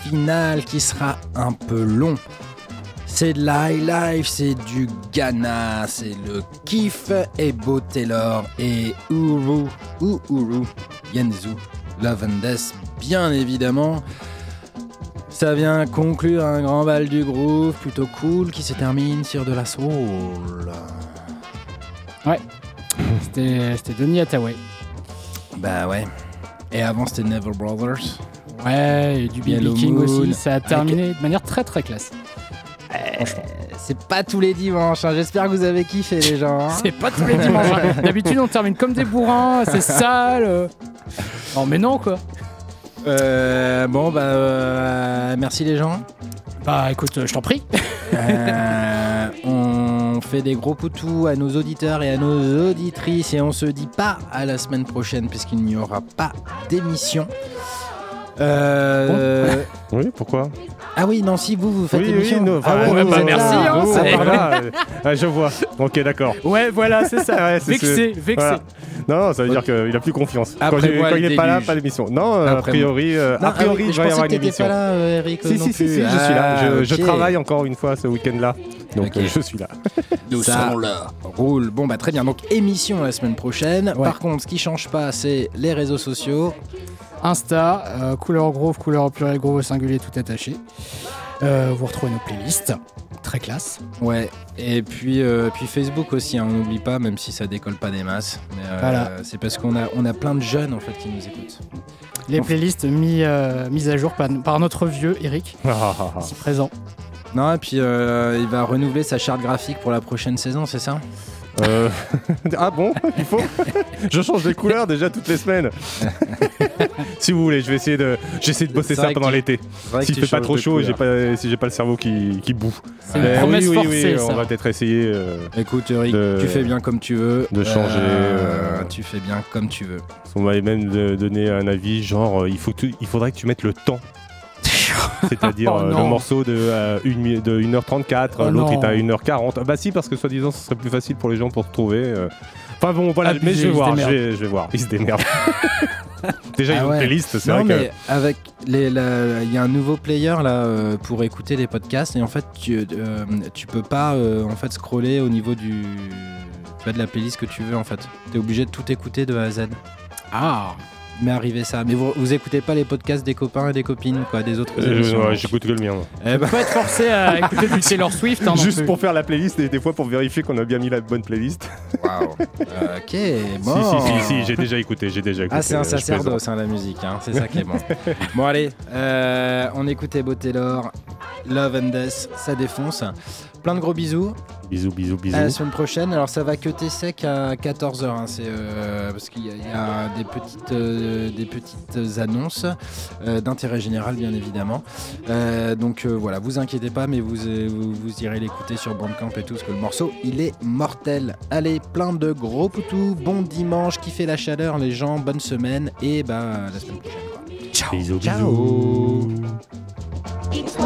Final qui sera un peu long. C'est de la high life, c'est du Ghana, c'est le kiff et Beau Taylor et Uru, Uru, Yenzu, Love and Death, bien évidemment. Ça vient conclure un grand bal du groove plutôt cool qui se termine sur de la soul. Ouais. C'était c'était Denis Hathaway. Bah ouais. Et avant c'était Never Brothers. Ouais, et du B.B. King Moon, aussi. Ça a avec- terminé de manière très très classe. C'est pas tous les dimanches, hein. j'espère que vous avez kiffé les gens. hein. C'est pas tous les dimanches. hein. D'habitude, on termine comme des bourrins, c'est sale. euh. Non, mais non, quoi. Euh, bon, bah, euh, merci les gens. Bah, écoute, euh, je t'en prie. Euh, on fait des gros poutous à nos auditeurs et à nos auditrices et on se dit pas à la semaine prochaine puisqu'il n'y aura pas d'émission. Euh, Oui, pourquoi Ah oui, non, si vous, vous faites Oui, oui, l'émission. enfin, ah ouais, bah, merci, hein, euh, ah, je vois. Ok, d'accord. Ouais, voilà, c'est ça. Ouais, c'est- vexé, c'est- vexé. voilà. Non, ça veut dire qu'il a plus confiance. Quand, Après moi, quand il est pas là, pas d'émission. Non, euh, a Après priori, euh, Non, a priori, ah oui, il je va y avoir une émission. pas là, euh, Eric, Si, non si, si, je suis là. Ah, Je, travaille encore une fois ce week-end-là. Donc euh, je suis là. Nous sommes là. Roule. Bon, bah très bien. Donc, émission la semaine prochaine. Ouais. Par contre, ce qui change pas, c'est les réseaux sociaux. Insta, euh, couleur groove, couleur au pluriel, groove au singulier, tout attaché. Euh, vous retrouvez nos playlists. Très classe. Ouais. Et puis, euh, puis Facebook aussi, hein, on n'oublie pas, même si ça décolle pas des masses. Mais, euh, Voilà. C'est parce qu'on a, on a plein de jeunes en fait qui nous écoutent. Les Enfin. playlists mis, euh, mises à jour par, par notre vieux Eric, ici présent. Non, et puis euh, il va renouveler sa charte graphique pour la prochaine saison, c'est ça? Euh, ah bon Il faut Je change de couleur déjà toutes les semaines. si vous voulez, je vais essayer de, j'essaie de bosser ça pendant l'été. S'il fait pas trop chaud, et j'ai pas, si j'ai pas le cerveau qui, qui boue. C'est une Mais promesse oui, oui, forcée, oui, ça. on va peut-être essayer. euh, Écoute, Eric, de- tu fais bien comme tu veux. de changer, Euh, euh, Tu fais bien comme tu veux. On m'avait même donné un avis genre euh, il, faut il faudrait que tu mettes le temps. C'est-à-dire Oh euh, le morceau de, euh, une de 1h34, Oh l'autre non. est à 1h40. Ah Bah si, parce que soi-disant ce serait plus facile pour les gens pour trouver. euh. Enfin bon, voilà, Abusé, mais je vais se voir, je vais, je vais voir. Ils se démerdent. Déjà, ils Ah ont ouais. une playlist, c'est vrai mais avec les, la- il y a un nouveau player là euh, pour écouter les podcasts et en fait tu, euh, tu peux pas euh, en fait scroller au niveau du vois, de la playlist que tu veux en fait. T'es obligé de tout écouter de A à Z. Ah Mais arrivé ça. Mais vous, vous écoutez pas les podcasts des copains et des copines quoi, des autres. Euh, émissions. ouais, J'écoute que le mien. moi. Eh ben, Faut pas être forcé à écouter du Taylor Swift. hein, non Juste pour faire la playlist et des fois pour vérifier qu'on a bien mis la bonne playlist. waouh. Ok, bon. Si, si, si, si, j'ai déjà écouté, j'ai déjà écouté. Ah, c'est un euh, sacerdoce, hein, la musique, hein, c'est ça qui est bon. bon, allez, euh, on écoutait Beau Taylor, Love and Death, ça défonce. Plein de gros bisous. Bisous, bisous, bisous. À la semaine prochaine. Alors, ça va cuter sec à 14h. c'est euh, parce qu'il y, a- il y a des petites, euh, des petites annonces euh, d'intérêt général, bien évidemment. Euh, donc euh, voilà, vous inquiétez pas, mais vous, euh, vous, vous irez l'écouter sur Bandcamp et tout, parce que le morceau, il est mortel. Allez, plein de gros poutous. Bon dimanche, kiffez la chaleur, les gens. Bonne semaine et bah à la semaine prochaine. quoi. Ciao. Bisous, Ciao. bisous. It's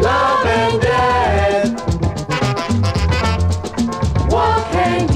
love and death. Walking